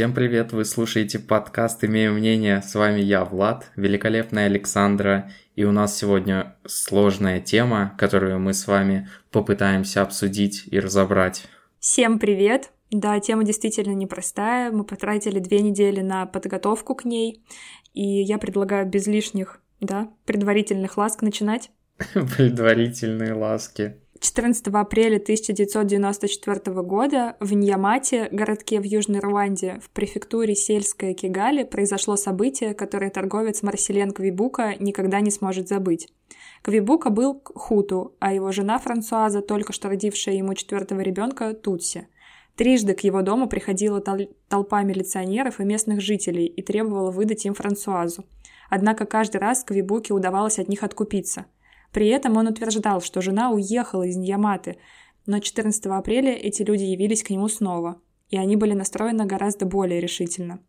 Всем привет, вы слушаете подкаст «Имею мнение». С вами я, Влад, великолепная Александра. И у нас сегодня сложная тема, которую мы с вами попытаемся обсудить и разобрать. Всем привет! Да, тема действительно непростая. Мы потратили две недели на подготовку к ней. И я предлагаю без лишних, да, предварительных ласк начинать. Предварительные ласки. 14 апреля 1994 года в Ньямате, городке в Южной Руанде, в префектуре сельская Кигали, произошло событие, которое торговец Марселен Квибука никогда не сможет забыть. Квибука был хуту, а его жена Франсуаза, только что родившая ему четвертого ребенка, Тутси. Трижды к его дому приходила тол- толпа милиционеров и местных жителей и требовала выдать им Франсуазу. Однако каждый раз Квибуке удавалось от них откупиться – при этом он утверждал, что жена уехала из Ньяматы, но 14 апреля эти люди явились к нему снова, и они были настроены гораздо более решительно.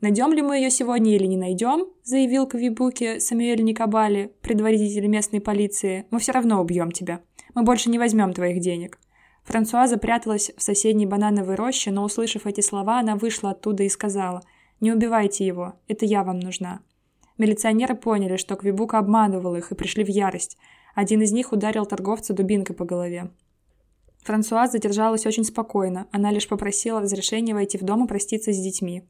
«Найдем ли мы ее сегодня или не найдем?» – заявил Кавибуки Самуэль Никабали, предводитель местной полиции. «Мы все равно убьем тебя. Мы больше не возьмем твоих денег». Франсуаза пряталась в соседней банановой роще, но, услышав эти слова, она вышла оттуда и сказала «Не убивайте его, это я вам нужна». Милиционеры поняли, что Квибука обманывал их и пришли в ярость. Один из них ударил торговца дубинкой по голове. Франсуаз задержалась очень спокойно. Она лишь попросила разрешения войти в дом и проститься с детьми.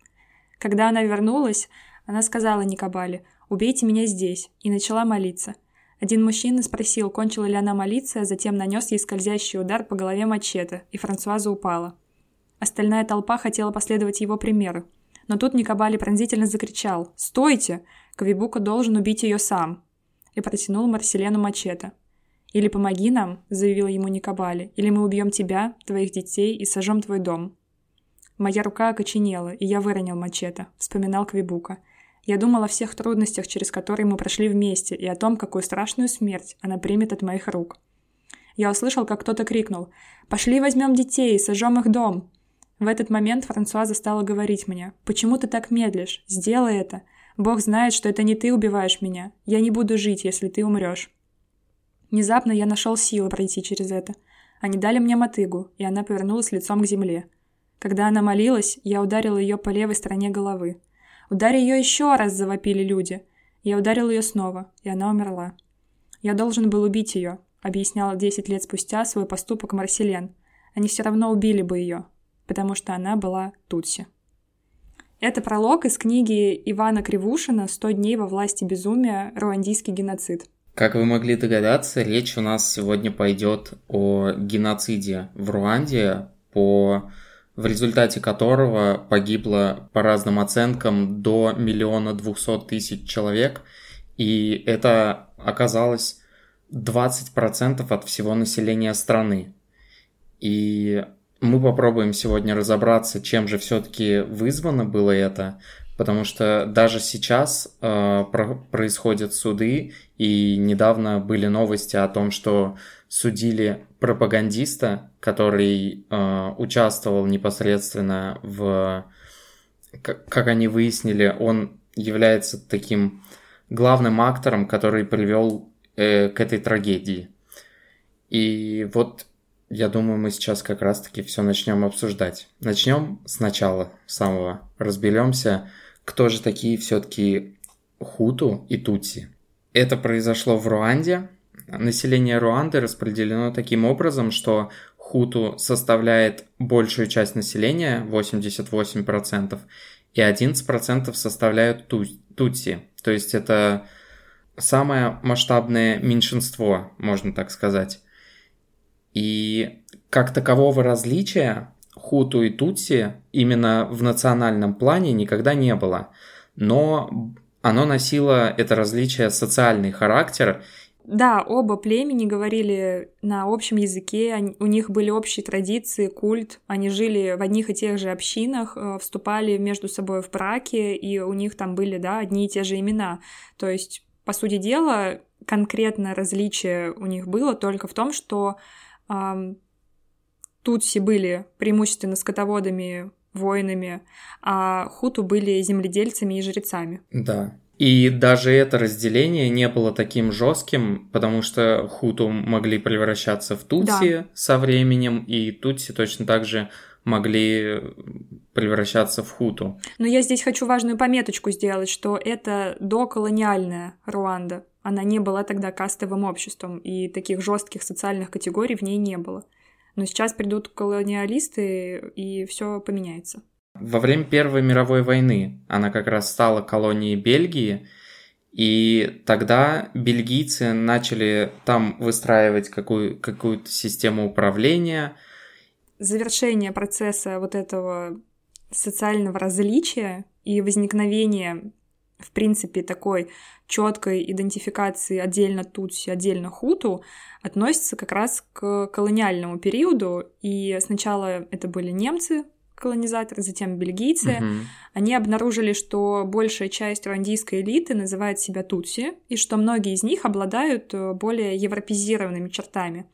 Когда она вернулась, она сказала Никабале «Убейте меня здесь» и начала молиться. Один мужчина спросил, кончила ли она молиться, а затем нанес ей скользящий удар по голове мачете, и Франсуаза упала. Остальная толпа хотела последовать его примеру. Но тут Никабали пронзительно закричал «Стойте! Кавибука должен убить ее сам!» и протянул Марселену мачете. «Или помоги нам», — заявил ему Никабали, «или мы убьем тебя, твоих детей и сожжем твой дом». Моя рука окоченела, и я выронил мачете, вспоминал Квибука. Я думал о всех трудностях, через которые мы прошли вместе, и о том, какую страшную смерть она примет от моих рук. Я услышал, как кто-то крикнул «Пошли возьмем детей и сожжем их дом!» В этот момент Франсуаза стала говорить мне, «Почему ты так медлишь? Сделай это! Бог знает, что это не ты убиваешь меня. Я не буду жить, если ты умрешь». Внезапно я нашел силы пройти через это. Они дали мне мотыгу, и она повернулась лицом к земле. Когда она молилась, я ударил ее по левой стороне головы. «Ударь ее еще раз!» – завопили люди. Я ударил ее снова, и она умерла. «Я должен был убить ее», – объясняла десять лет спустя свой поступок Марселен. «Они все равно убили бы ее, потому что она была Тутси. Это пролог из книги Ивана Кривушина «100 дней во власти безумия. Руандийский геноцид». Как вы могли догадаться, речь у нас сегодня пойдет о геноциде в Руанде, по, в результате которого погибло по разным оценкам до миллиона двухсот тысяч человек, и это оказалось 20% от всего населения страны. И мы попробуем сегодня разобраться, чем же все-таки вызвано было это, потому что даже сейчас э, про- происходят суды, и недавно были новости о том, что судили пропагандиста, который э, участвовал непосредственно в, как, как они выяснили, он является таким главным актором, который привел э, к этой трагедии. И вот я думаю, мы сейчас как раз-таки все начнем обсуждать. Начнем сначала, самого. Разберемся, кто же такие все-таки хуту и тутси. Это произошло в Руанде. Население Руанды распределено таким образом, что хуту составляет большую часть населения, 88%, и 11% составляют тутси. То есть это самое масштабное меньшинство, можно так сказать. И как такового различия хуту и тутси именно в национальном плане никогда не было. Но оно носило это различие социальный характер. Да, оба племени говорили на общем языке, у них были общие традиции, культ, они жили в одних и тех же общинах, э, вступали между собой в браки, и у них там были, да, одни и те же имена. То есть, по сути дела, конкретное различие у них было только в том, что Тутси были преимущественно скотоводами, воинами, а хуту были земледельцами и жрецами. Да. И даже это разделение не было таким жестким, потому что хуту могли превращаться в тутси да. со временем, и тутси точно так же могли превращаться в хуту. Но я здесь хочу важную пометочку сделать, что это доколониальная Руанда. Она не была тогда кастовым обществом, и таких жестких социальных категорий в ней не было. Но сейчас придут колониалисты, и все поменяется. Во время Первой мировой войны она как раз стала колонией Бельгии, и тогда бельгийцы начали там выстраивать какую- какую-то систему управления. Завершение процесса вот этого социального различия и возникновения, в принципе, такой четкой идентификации отдельно Тутси, отдельно Хуту относится как раз к колониальному периоду. И сначала это были немцы, колонизаторы, затем бельгийцы, угу. они обнаружили, что большая часть руандийской элиты называет себя тутси, и что многие из них обладают э, более европезированными чертами.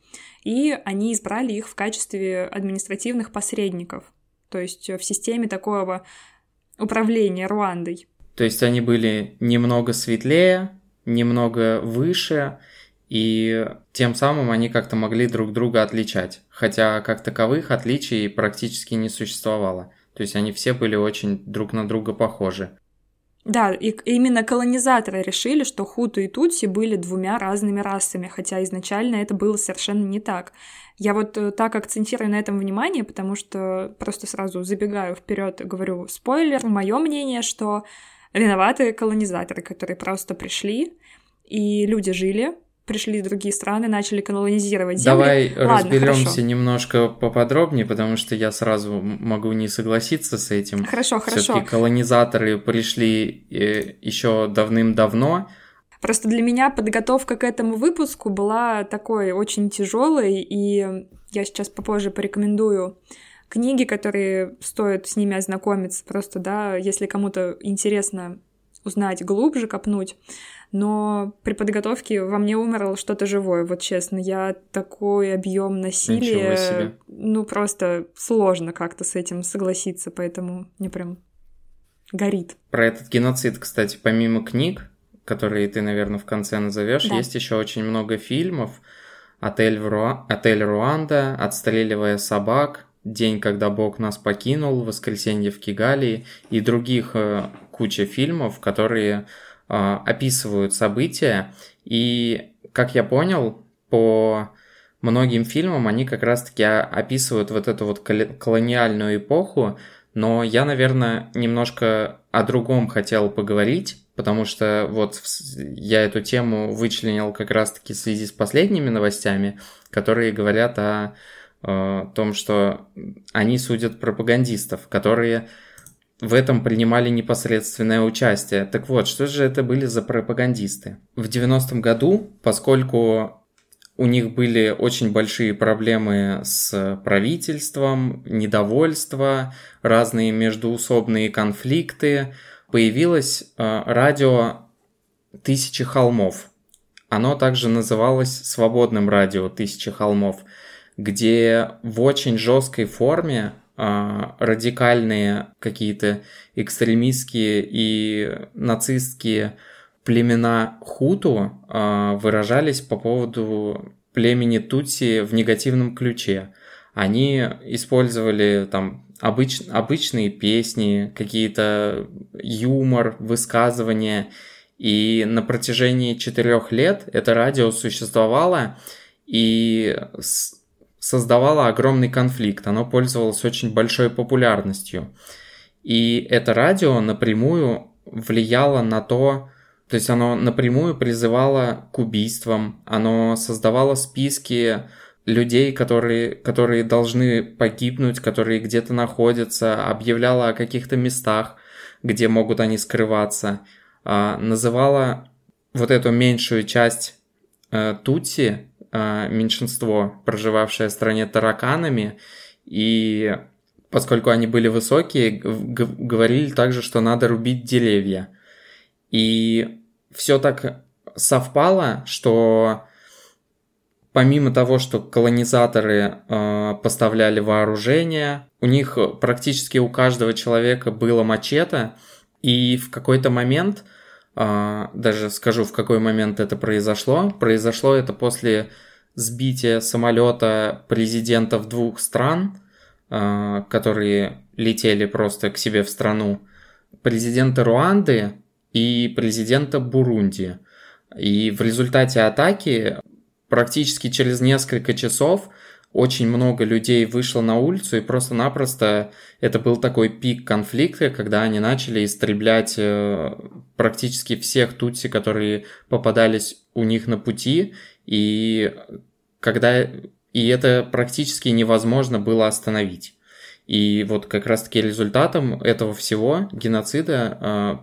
И они избрали их в качестве административных посредников, то есть э, в системе такого управления Руандой. То есть они были немного светлее, немного выше, и тем самым они как-то могли друг друга отличать, хотя как таковых отличий практически не существовало. То есть они все были очень друг на друга похожи. Да, и именно колонизаторы решили, что хуту и тутси были двумя разными расами, хотя изначально это было совершенно не так. Я вот э, так акцентирую на этом внимание, потому что просто сразу забегаю вперед говорю спойлер. Мое мнение, что виноваты колонизаторы, которые просто пришли, и люди жили, пришли другие страны, начали колонизировать земли. Давай разберемся немножко поподробнее, потому что я сразу могу не согласиться с этим. Хорошо, хорошо. Все-таки колонизаторы пришли э, еще давным-давно. Просто для меня подготовка к этому выпуску была такой очень тяжелой, и я сейчас попозже порекомендую книги, которые стоит с ними ознакомиться, просто, да, если кому-то интересно узнать глубже, копнуть но при подготовке во мне умерло что-то живое, вот честно. Я такой объем насилия, ну просто сложно как-то с этим согласиться, поэтому мне прям горит. Про этот геноцид, кстати, помимо книг, которые ты, наверное, в конце назовешь, да. есть еще очень много фильмов. Отель, Ру... Отель Руанда, Отстреливая собак, День, когда Бог нас покинул, Воскресенье в Кигалии и других э, куча фильмов, которые а, описывают события, и, как я понял, по многим фильмам они как раз-таки описывают вот эту вот колониальную эпоху, но я, наверное, немножко о другом хотел поговорить, потому что вот я эту тему вычленил как раз-таки в связи с последними новостями, которые говорят о, о том, что они судят пропагандистов, которые в этом принимали непосредственное участие. Так вот, что же это были за пропагандисты? В 90-м году, поскольку у них были очень большие проблемы с правительством, недовольство, разные междуусобные конфликты, появилось э, радио «Тысячи холмов». Оно также называлось «Свободным радио Тысячи холмов», где в очень жесткой форме а, радикальные какие-то экстремистские и нацистские племена хуту а, выражались по поводу племени Тутси в негативном ключе. Они использовали там обыч, обычные песни, какие-то юмор, высказывания. И на протяжении четырех лет это радио существовало, и создавало огромный конфликт, оно пользовалось очень большой популярностью. И это радио напрямую влияло на то, то есть оно напрямую призывало к убийствам, оно создавало списки людей, которые, которые должны погибнуть, которые где-то находятся, объявляло о каких-то местах, где могут они скрываться, а, называла вот эту меньшую часть э, Тутси а, меньшинство, проживавшее в стране тараканами, и поскольку они были высокие, говорили также, что надо рубить деревья. И все так совпало, что помимо того, что колонизаторы э, поставляли вооружение, у них практически у каждого человека было мачете, и в какой-то момент а, даже скажу, в какой момент это произошло. Произошло это после сбития самолета президентов двух стран, э, которые летели просто к себе в страну, президента Руанды и президента Бурунди. И в результате атаки практически через несколько часов очень много людей вышло на улицу, и просто-напросто это был такой пик конфликта, когда они начали истреблять э, практически всех тутси, которые попадались у них на пути, и когда и это практически невозможно было остановить. И вот как раз-таки результатом этого всего геноцида э,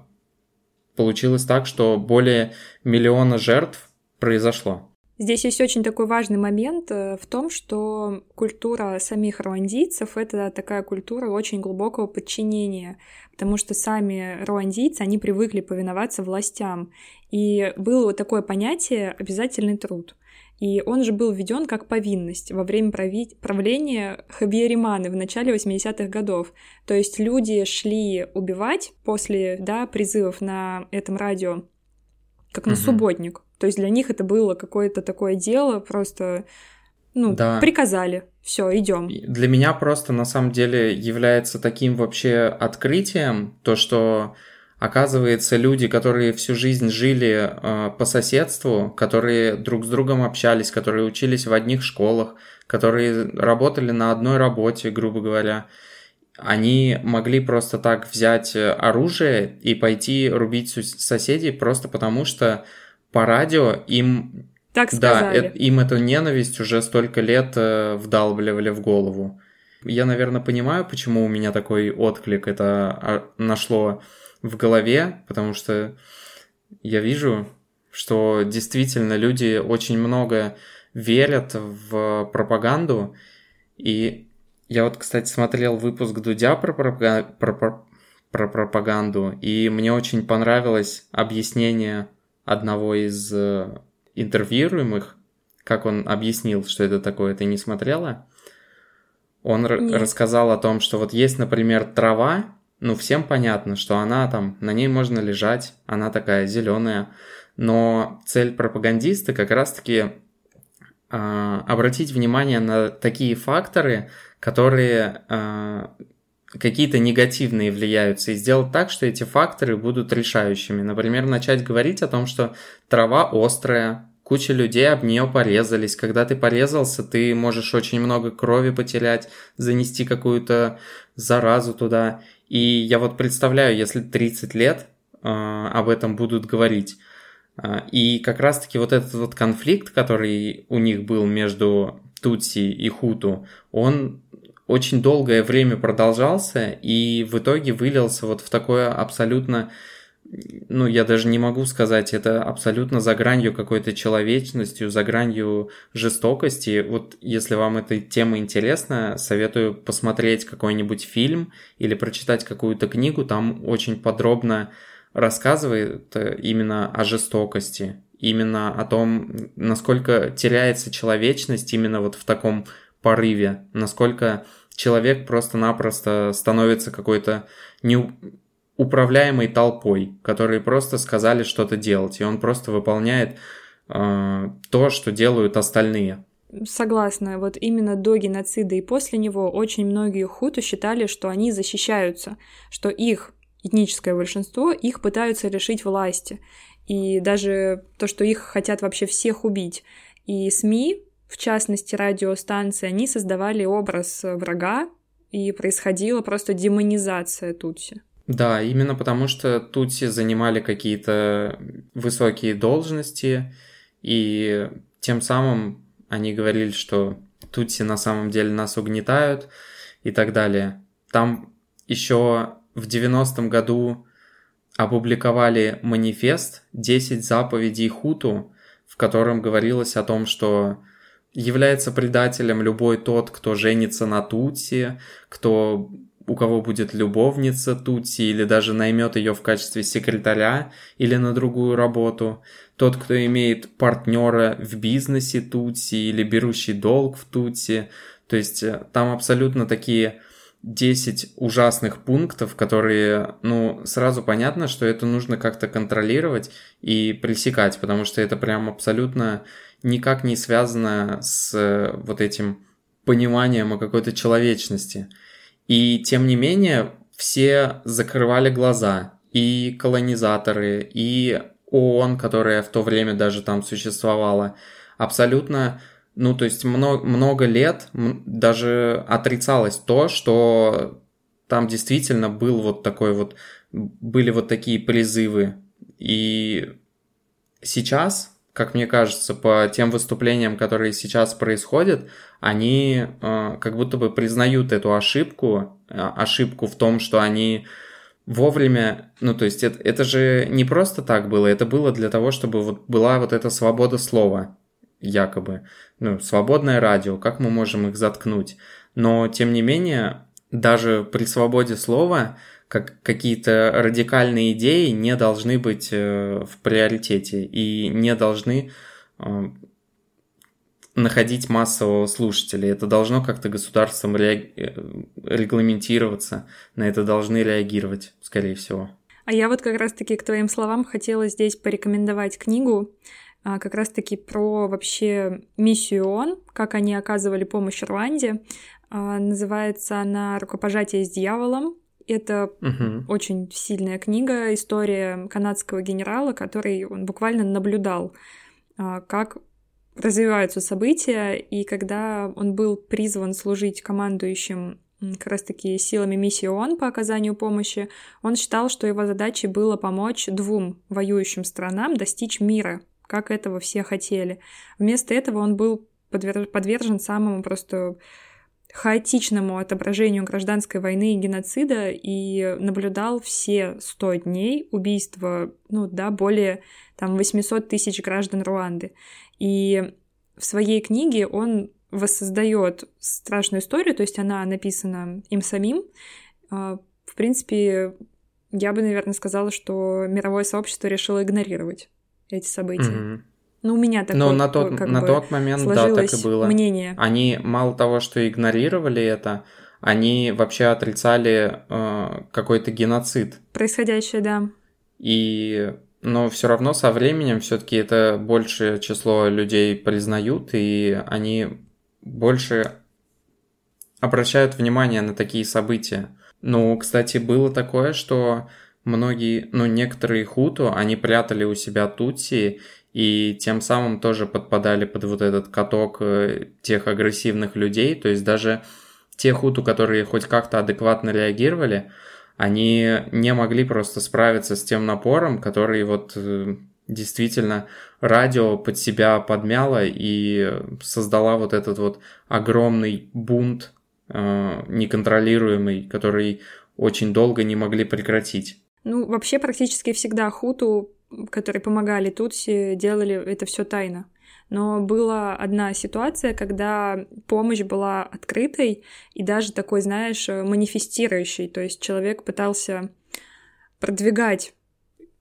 получилось так, что более миллиона жертв произошло. Здесь есть очень такой важный момент э, в том, что культура самих руандийцев — это такая культура очень глубокого подчинения, потому что сами руандийцы, они привыкли повиноваться властям. И было такое понятие «обязательный труд». И он же был введен как повинность во время прави... правления Хабьериманы в начале 80-х годов. То есть люди шли убивать после да, призывов на этом радио, как на угу. субботник. То есть для них это было какое-то такое дело, просто, ну, да. приказали, все, идем. Для меня просто на самом деле является таким вообще открытием то, что оказывается люди, которые всю жизнь жили э, по соседству, которые друг с другом общались, которые учились в одних школах, которые работали на одной работе, грубо говоря, они могли просто так взять оружие и пойти рубить соседей просто потому, что по радио им... Так сказали. Да, э, им эту ненависть уже столько лет э, вдалбливали в голову. Я, наверное, понимаю, почему у меня такой отклик это а, нашло в голове, потому что я вижу, что действительно люди очень много верят в пропаганду. И я вот, кстати, смотрел выпуск Дудя про, пропаг... про, про пропаганду, и мне очень понравилось объяснение одного из э, интервьюируемых, как он объяснил, что это такое, ты не смотрела? Он Нет. рассказал о том, что вот есть, например, трава, ну, всем понятно, что она там, на ней можно лежать, она такая зеленая, но цель пропагандиста как раз-таки э, обратить внимание на такие факторы, которые э, какие-то негативные влияются, и сделать так, что эти факторы будут решающими. Например, начать говорить о том, что трава острая, куча людей об нее порезались. Когда ты порезался, ты можешь очень много крови потерять, занести какую-то заразу туда. И я вот представляю, если 30 лет э, об этом будут говорить. Э, и как раз-таки вот этот вот конфликт, который у них был между Тутси и Хуту, он очень долгое время продолжался и в итоге вылился вот в такое абсолютно, ну, я даже не могу сказать, это абсолютно за гранью какой-то человечностью, за гранью жестокости. Вот если вам эта тема интересна, советую посмотреть какой-нибудь фильм или прочитать какую-то книгу, там очень подробно рассказывает э, именно о жестокости, именно о том, насколько теряется человечность именно вот в таком порыве, насколько человек просто-напросто становится какой-то неуправляемой толпой, которые просто сказали что-то делать, и он просто выполняет э, то, что делают остальные. Согласна, вот именно до геноцида и после него очень многие хуту считали, что они защищаются, что их этническое большинство, их пытаются лишить власти. И даже то, что их хотят вообще всех убить. И СМИ в частности радиостанции, они создавали образ врага, и происходила просто демонизация Тутси. Да, именно потому что Тутси занимали какие-то высокие должности, и тем самым они говорили, что Тутси на самом деле нас угнетают и так далее. Там еще в 90-м году опубликовали манифест «10 заповедей Хуту», в котором говорилось о том, что является предателем любой тот, кто женится на Тутси, кто у кого будет любовница Тутси или даже наймет ее в качестве секретаря или на другую работу, тот, кто имеет партнера в бизнесе Тутси или берущий долг в Тутси. То есть э, там абсолютно такие 10 ужасных пунктов, которые, ну, сразу понятно, что это нужно как-то контролировать и пресекать, потому что это прям абсолютно никак не связано с э, вот этим пониманием о какой-то человечности. И тем не менее, все закрывали глаза, и колонизаторы, и ООН, которая в то время даже там существовала, абсолютно, ну, то есть много, много лет даже отрицалось то, что там действительно был вот такой вот, были вот такие призывы. И сейчас, как мне кажется, по тем выступлениям, которые сейчас происходят, они э, как будто бы признают эту ошибку, э, ошибку в том, что они вовремя, ну то есть это, это же не просто так было, это было для того, чтобы вот была вот эта свобода слова, якобы, ну свободное радио, как мы можем их заткнуть, но тем не менее даже при свободе слова как какие-то радикальные идеи не должны быть э, в приоритете и не должны э, находить массового слушателя. Это должно как-то государством реаг... Э, регламентироваться, на это должны реагировать, скорее всего. А я вот как раз-таки к твоим словам хотела здесь порекомендовать книгу, а, как раз-таки про вообще миссию ООН, как они оказывали помощь Руанде. А, называется она «Рукопожатие с дьяволом». Это угу. очень сильная книга, история канадского генерала, который он буквально наблюдал, а, как развиваются события, и когда он был призван служить командующим как раз-таки силами миссии ООН по оказанию помощи, он считал, что его задачей было помочь двум воюющим странам достичь мира, как этого все хотели. Вместо этого он был подвержен самому просто хаотичному отображению гражданской войны и геноцида и наблюдал все 100 дней убийства, ну да, более там 800 тысяч граждан Руанды. И в своей книге он воссоздает страшную историю, то есть она написана им самим. А, в принципе, я бы, наверное, сказала, что мировое сообщество решило игнорировать эти события. Mm-hmm. Ну, у меня такое Но на тот, как на бы, тот момент, да, так и было. Мнение. Они мало того, что игнорировали это, они вообще отрицали э, какой-то геноцид. Происходящее, да. И но все равно со временем все-таки это большее число людей признают, и они больше обращают внимание на такие события. Ну, кстати, было такое, что многие, ну, некоторые хуту, они прятали у себя тутси, и тем самым тоже подпадали под вот этот каток э, тех агрессивных людей, то есть даже те хуту, которые хоть как-то адекватно реагировали, они не могли просто справиться с тем напором, который вот э, действительно радио под себя подмяло и создала вот этот вот огромный бунт э, неконтролируемый, который очень долго не могли прекратить. Ну, вообще практически всегда хуту, которые помогали Тутси, делали это все тайно. Но была одна ситуация, когда помощь была открытой и даже такой, знаешь, манифестирующей, то есть человек пытался продвигать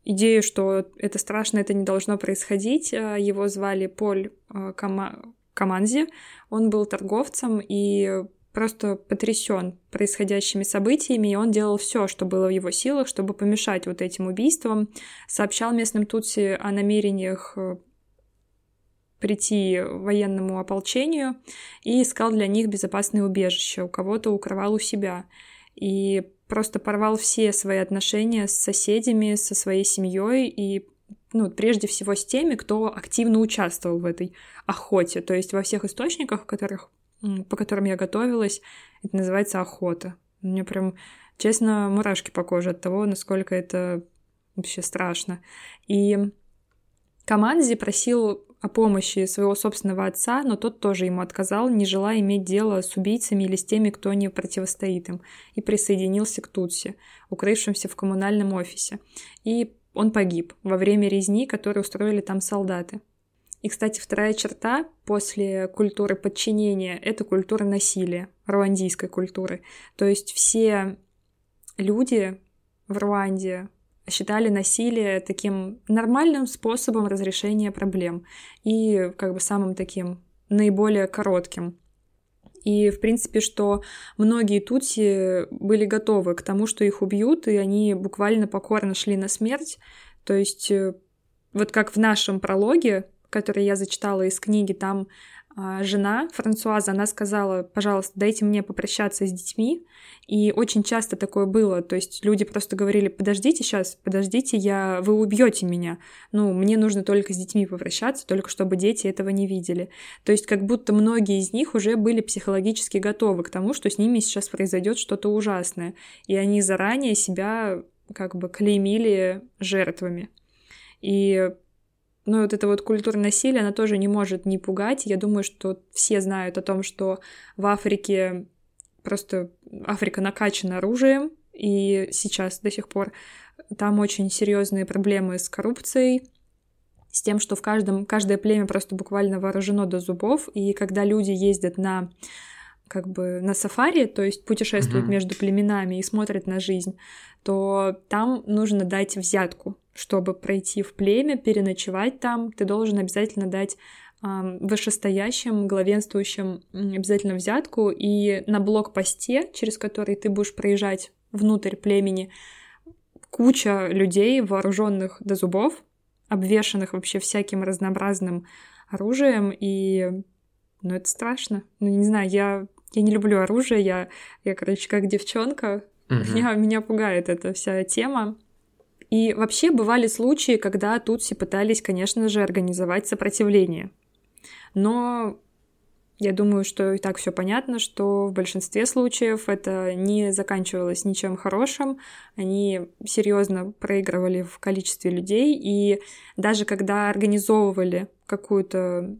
идею, что это страшно, это не должно происходить. Его звали Поль э, Кама... Каманзи, он был торговцем и просто потрясен происходящими событиями, и он делал все, что было в его силах, чтобы помешать вот этим убийствам, сообщал местным Тутси о намерениях э, прийти военному ополчению и искал для них безопасное убежище. У кого-то укрывал у себя. И просто порвал все свои отношения с соседями, со своей семьей и ну, прежде всего с теми, кто активно участвовал в этой охоте. То есть во всех источниках, которых, по которым я готовилась, это называется охота. Мне прям, честно, мурашки по коже от того, насколько это вообще страшно. И Каманзи просил о помощи своего собственного отца, но тот тоже ему отказал, не желая иметь дело с убийцами или с теми, кто не противостоит им, и присоединился к Тутси, укрывшимся в коммунальном офисе. И он погиб во время резни, которую устроили там солдаты. И, кстати, вторая черта после культуры подчинения — это культура насилия, руандийской культуры. То есть все люди в Руанде, считали насилие таким нормальным способом разрешения проблем и как бы самым таким наиболее коротким. И, в принципе, что многие тутси были готовы к тому, что их убьют, и они буквально покорно шли на смерть. То есть, э, вот как в нашем прологе, который я зачитала из книги, там а, жена Франсуаза, она сказала, пожалуйста, дайте мне попрощаться с детьми. И очень часто такое было. То есть люди просто говорили, подождите сейчас, подождите, я... вы убьете меня. Ну, мне нужно только с детьми попрощаться, только чтобы дети этого не видели. То есть как будто многие из них уже были психологически готовы к тому, что с ними сейчас произойдет что-то ужасное. И они заранее себя как бы клеймили жертвами. И ну, вот эта вот культура насилия, она тоже не может не пугать. Я думаю, что все знают о том, что в Африке просто Африка накачана оружием, и сейчас до сих пор там очень серьезные проблемы с коррупцией, с тем, что в каждом, каждое племя просто буквально вооружено до зубов, и когда люди ездят на как бы на сафари, то есть путешествуют uh-huh. между племенами и смотрят на жизнь, то там нужно дать взятку чтобы пройти в племя, переночевать там, ты должен обязательно дать вышестоящим, главенствующим обязательно взятку, и на блокпосте, через который ты будешь проезжать внутрь племени, куча людей, вооруженных до зубов, обвешанных вообще всяким разнообразным оружием, и ну, это страшно. Ну, не знаю, я, я не люблю оружие, я, я, короче, как девчонка, угу. меня, меня пугает эта вся тема. И вообще бывали случаи, когда тутси пытались, конечно же, организовать сопротивление. Но я думаю, что и так все понятно, что в большинстве случаев это не заканчивалось ничем хорошим. Они серьезно проигрывали в количестве людей. И даже когда организовывали какую-то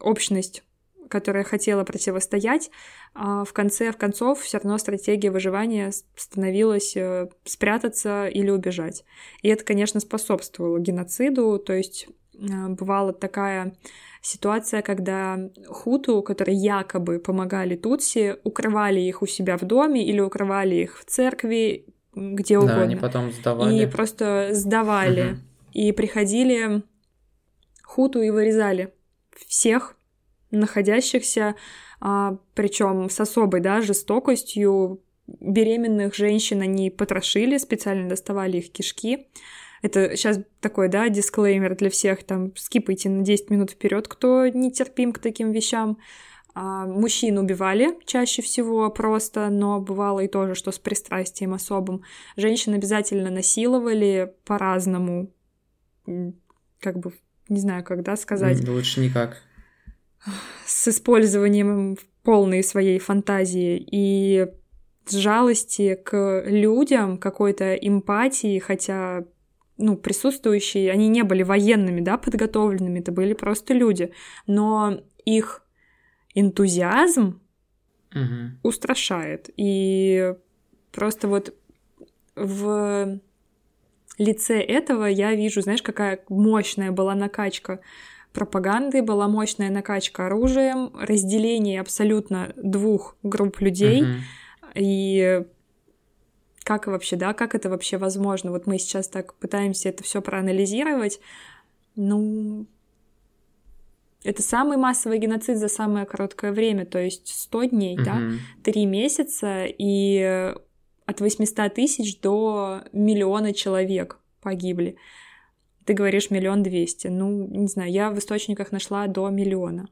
общность которая хотела противостоять, а в конце в концов все равно стратегия выживания становилась э, спрятаться или убежать. И это, конечно, способствовало геноциду, то есть э, бывала такая ситуация, когда хуту, которые якобы помогали Тутси, укрывали их у себя в доме или укрывали их в церкви, где угодно. Да, они потом сдавали. И просто сдавали. Угу. И приходили хуту и вырезали всех, находящихся, а, причем с особой да, жестокостью. Беременных женщин они потрошили, специально доставали их кишки. Это сейчас такой, да, дисклеймер для всех, там, скипайте на 10 минут вперед, кто не терпим к таким вещам. А, мужчин убивали чаще всего просто, но бывало и тоже, что с пристрастием особым. Женщин обязательно насиловали по-разному, как бы, не знаю, когда сказать. Лучше никак с использованием полной своей фантазии и жалости к людям, какой-то эмпатии, хотя ну, присутствующие, они не были военными, да, подготовленными, это были просто люди, но их энтузиазм угу. устрашает. И просто вот в лице этого я вижу, знаешь, какая мощная была накачка пропаганды, была мощная накачка оружием, разделение абсолютно двух групп людей. Uh-huh. И как вообще, да, как это вообще возможно? Вот мы сейчас так пытаемся это все проанализировать. Ну, это самый массовый геноцид за самое короткое время, то есть 100 дней, uh-huh. да, 3 месяца, и от 800 тысяч до миллиона человек погибли ты говоришь миллион двести. Ну, не знаю, я в источниках нашла до миллиона.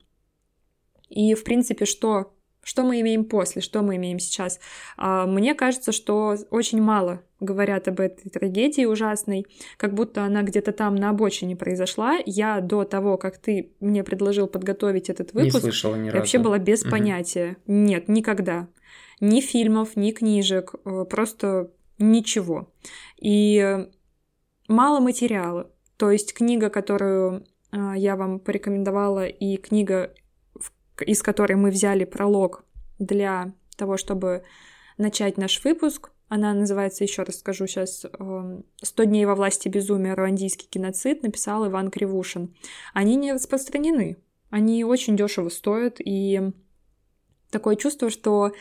И, в принципе, что, что мы имеем после, что мы имеем сейчас? А, мне кажется, что очень мало говорят об этой трагедии ужасной, как будто она где-то там на обочине произошла. Я до того, как ты мне предложил подготовить этот выпуск, не слышала ни разу. вообще была без угу. понятия. Нет, никогда. Ни фильмов, ни книжек, э, просто ничего. И мало материала. То есть книга, которую э, я вам порекомендовала, и книга, из которой мы взяли пролог для того, чтобы начать наш выпуск, она называется, еще раз скажу сейчас, «100 дней во власти безумия. Руандийский геноцид», написал Иван Кривушин. Они не распространены, они очень дешево стоят, и такое чувство, что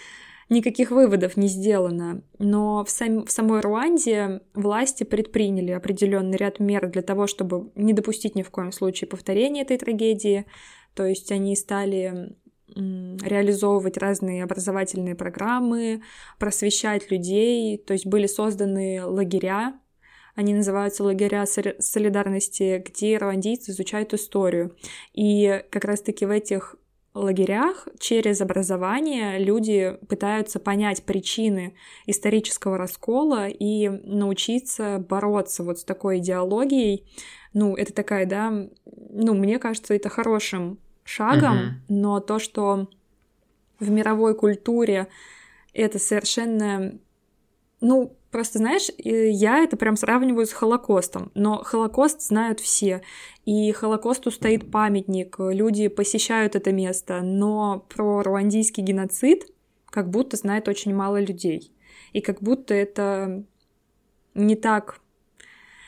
никаких выводов не сделано. Но в, сам, в самой Руанде власти предприняли определенный ряд мер для того, чтобы не допустить ни в коем случае повторения этой трагедии. То есть они стали реализовывать разные образовательные программы, просвещать людей, то есть были созданы лагеря, они называются лагеря солидарности, где руандийцы изучают историю. И как раз-таки в этих лагерях через образование люди пытаются понять причины исторического раскола и научиться бороться вот с такой идеологией. Ну, это такая, да, ну, мне кажется, это хорошим шагом, uh-huh. но то, что в мировой культуре это совершенно, ну, Просто, знаешь, я это прям сравниваю с Холокостом, но Холокост знают все, и Холокосту стоит памятник, люди посещают это место, но про руандийский геноцид как будто знает очень мало людей. И как будто это не так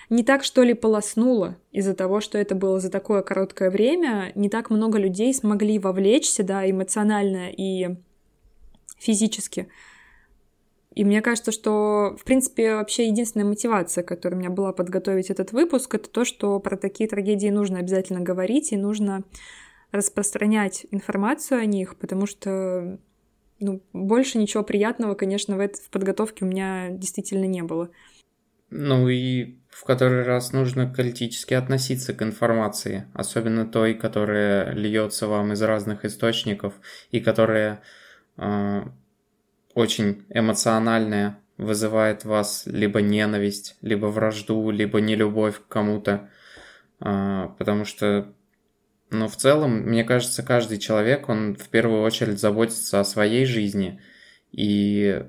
не так, что ли, полоснуло из-за того, что это было за такое короткое время, не так много людей смогли вовлечься, да, эмоционально и физически и мне кажется, что, в принципе, вообще единственная мотивация, которая у меня была подготовить этот выпуск, это то, что про такие трагедии нужно обязательно говорить и нужно распространять информацию о них, потому что ну, больше ничего приятного, конечно, в, этой, в подготовке у меня действительно не было. Ну и в который раз нужно критически относиться к информации, особенно той, которая льется вам из разных источников и которая э, очень эмоциональное, вызывает вас либо ненависть, либо вражду, либо нелюбовь к кому-то. А, потому что, ну, в целом, мне кажется, каждый человек, он в первую очередь заботится о своей жизни. И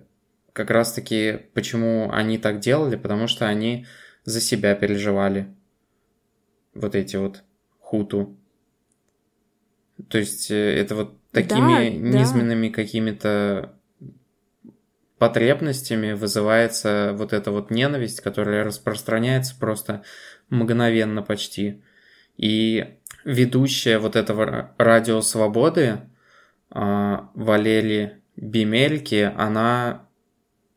как раз-таки, почему они так делали, потому что они за себя переживали. Вот эти вот хуту. То есть э, это вот такими да, низменными да. какими-то потребностями вызывается вот эта вот ненависть, которая распространяется просто мгновенно почти. И ведущая вот этого радио свободы а, Валерий Бемельки, она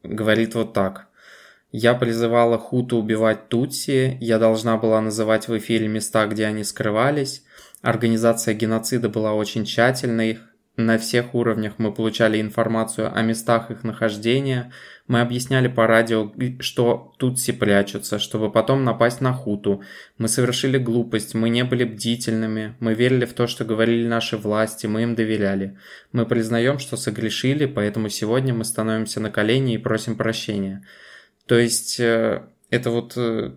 говорит вот так. Я призывала Хуту убивать Тутси, я должна была называть в эфире места, где они скрывались. Организация геноцида была очень тщательной, на всех уровнях мы получали информацию о местах их нахождения. Мы объясняли по радио, что тутси прячутся, чтобы потом напасть на хуту. Мы совершили глупость, мы не были бдительными, мы верили в то, что говорили наши власти, мы им доверяли. Мы признаем, что согрешили, поэтому сегодня мы становимся на колени и просим прощения. То есть э, это вот э,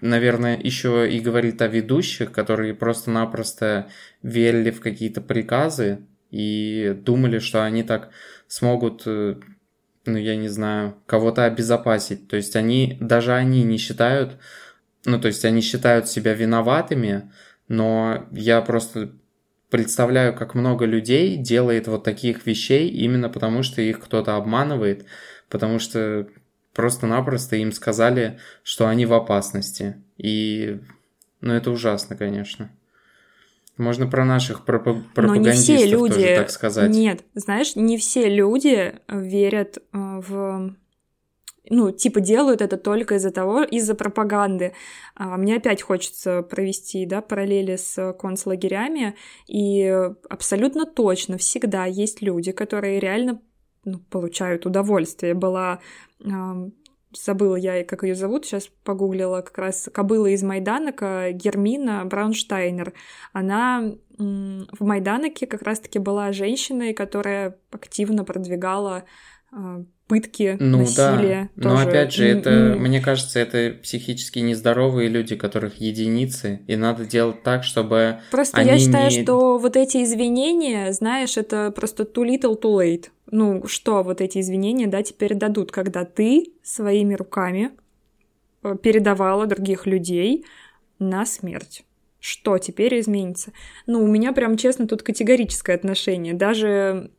наверное, еще и говорит о ведущих, которые просто-напросто верили в какие-то приказы и думали, что они так смогут, э, ну, я не знаю, кого-то обезопасить. То есть они, даже они не считают, ну, то есть они считают себя виноватыми, но я просто представляю, как много людей делает вот таких вещей именно потому, что их кто-то обманывает, потому что просто-напросто им сказали, что они в опасности. И, ну, это ужасно, конечно. Можно про наших пропаг... пропагандистов Но не все люди, тоже так сказать. Нет, знаешь, не все люди верят э, в ну, типа делают это только из-за того, из-за пропаганды. А мне опять хочется провести, да, параллели с концлагерями, и абсолютно точно всегда есть люди, которые реально ну, получают удовольствие. Была забыла я, как ее зовут, сейчас погуглила как раз кобыла из Майданака, Гермина Браунштайнер. Она в Майданаке как раз-таки была женщиной, которая активно продвигала а, пытки, ну, насилие. Да. Но опять же, это, мне кажется, это психически нездоровые люди, которых единицы, и надо делать так, чтобы Просто они я считаю, не... что вот эти извинения, знаешь, это просто too little, too late ну, что вот эти извинения, да, теперь дадут, когда ты своими руками э, передавала других людей на смерть. Что теперь изменится? Ну, у меня прям, честно, тут категорическое отношение. Даже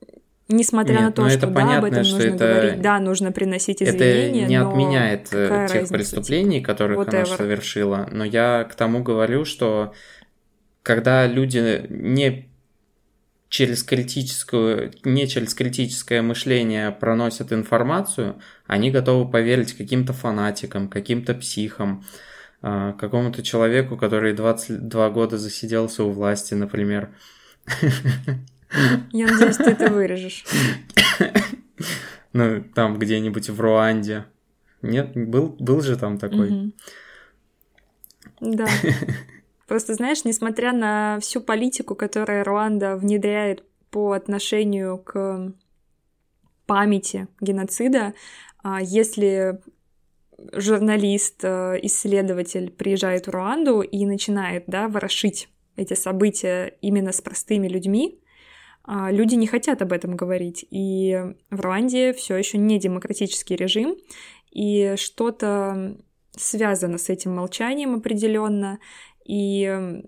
несмотря Нет, на то, ну, что да, об этом нужно это... говорить, да, нужно приносить извинения. Это не отменяет э, тех разница, преступлений, которых Whatever. она совершила. Но я к тому говорю, что когда люди не через критическую, не через критическое мышление проносят информацию, они готовы поверить каким-то фанатикам, каким-то психам, а, какому-то человеку, который 22 года засиделся у власти, например. Я надеюсь, ты это вырежешь. Ну, там где-нибудь в Руанде. Нет, был, был же там такой. Да. Просто, знаешь, несмотря на всю политику, которую Руанда внедряет по отношению к памяти геноцида, а, если журналист, э, исследователь приезжает в Руанду и начинает, да, ворошить эти события именно с простыми людьми, а, люди не хотят об этом говорить. И в Руанде все еще не демократический режим, и что-то связано с этим молчанием определенно. И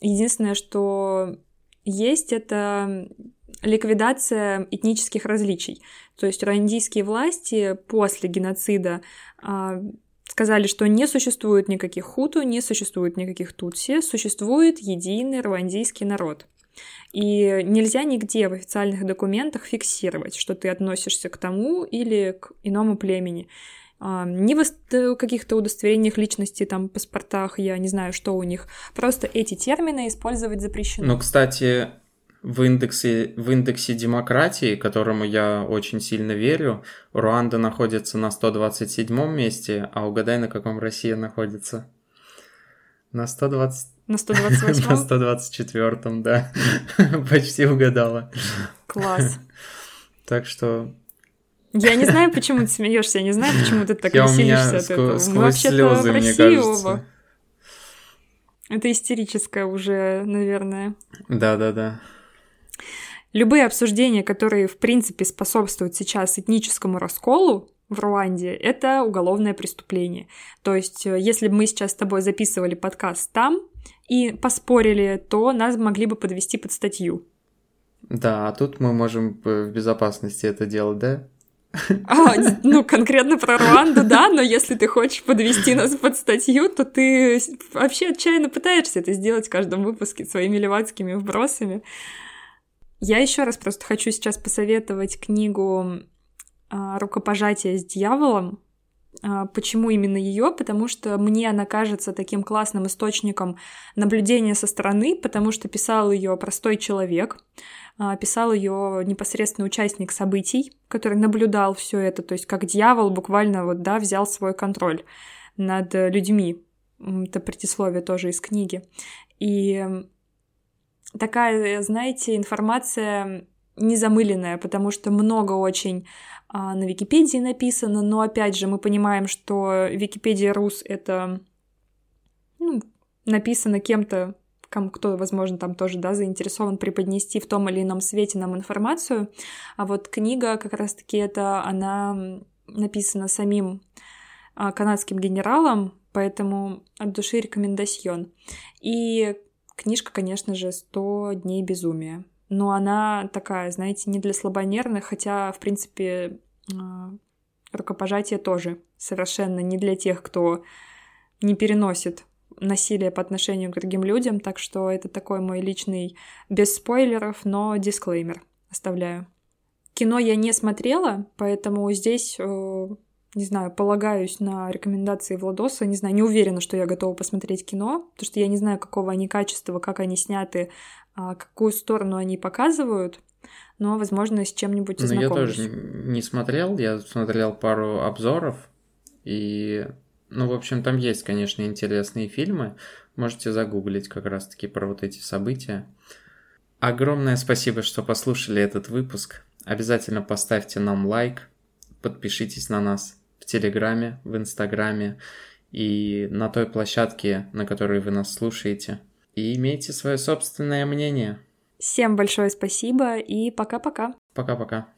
единственное, что есть, это ликвидация этнических различий. То есть руандийские власти после геноцида а, сказали, что не существует никаких хуту, не существует никаких тутси, существует единый руандийский народ. И нельзя нигде в официальных документах фиксировать, что ты относишься к тому или к иному племени. А, ни в каких-то удостоверениях личности, там, паспортах, я не знаю, что у них. Просто эти термины использовать запрещено. Ну, кстати, в индексе, в индексе демократии, которому я очень сильно верю, Руанда находится на 127 месте, а угадай, на каком Россия находится? На 120... На 128 На 124 да. Почти угадала. Класс. Так что... Я не знаю, почему ты смеешься, я не знаю, почему ты так веселишься от этого. Мы вообще-то в России оба. Это истерическое уже, наверное. Да-да-да. Любые обсуждения, которые, в принципе, способствуют сейчас этническому расколу в Руанде, это уголовное преступление. То есть, э, если бы мы сейчас с тобой записывали подкаст там и поспорили, то нас могли бы подвести под статью. Да, а тут мы можем в безопасности это делать, да? А, ну, конкретно про Руанду, да, но если ты хочешь подвести нас под статью, то ты вообще отчаянно пытаешься это сделать в каждом выпуске своими левацкими вбросами. Я еще раз просто хочу сейчас посоветовать книгу а, «Рукопожатие с дьяволом». А, почему именно ее? Потому что мне она кажется таким классным источником наблюдения со стороны, потому что писал ее простой человек, а, писал ее непосредственно участник событий, который наблюдал все это, то есть как дьявол буквально вот, да, взял свой контроль над людьми. Это предисловие тоже из книги. И такая, знаете, информация незамыленная, потому что много очень на Википедии написано, но опять же мы понимаем, что Википедия Рус это ну, написано кем-то, кому кто, возможно, там тоже да, заинтересован преподнести в том или ином свете нам информацию. А вот книга как раз-таки это, она написана самим а, канадским генералом, поэтому от души рекомендацион. И Книжка, конечно же, «100 дней безумия». Но она такая, знаете, не для слабонервных, хотя, в принципе, а, рукопожатие тоже совершенно не для тех, кто не переносит насилие по отношению к другим людям, так что это такой мой личный, без спойлеров, но дисклеймер оставляю. Кино я не смотрела, поэтому здесь э, не знаю, полагаюсь на рекомендации Владоса, не знаю, не уверена, что я готова посмотреть кино, потому что я не знаю, какого они качества, как они сняты, а какую сторону они показывают, но, возможно, с чем-нибудь Ну, я тоже не смотрел, я смотрел пару обзоров, и, ну, в общем, там есть, конечно, интересные фильмы, можете загуглить как раз-таки про вот эти события. Огромное спасибо, что послушали этот выпуск. Обязательно поставьте нам лайк, подпишитесь на нас Телеграме, в Инстаграме и на той площадке, на которой вы нас слушаете. И имейте свое собственное мнение. Всем большое спасибо и пока-пока. Пока-пока.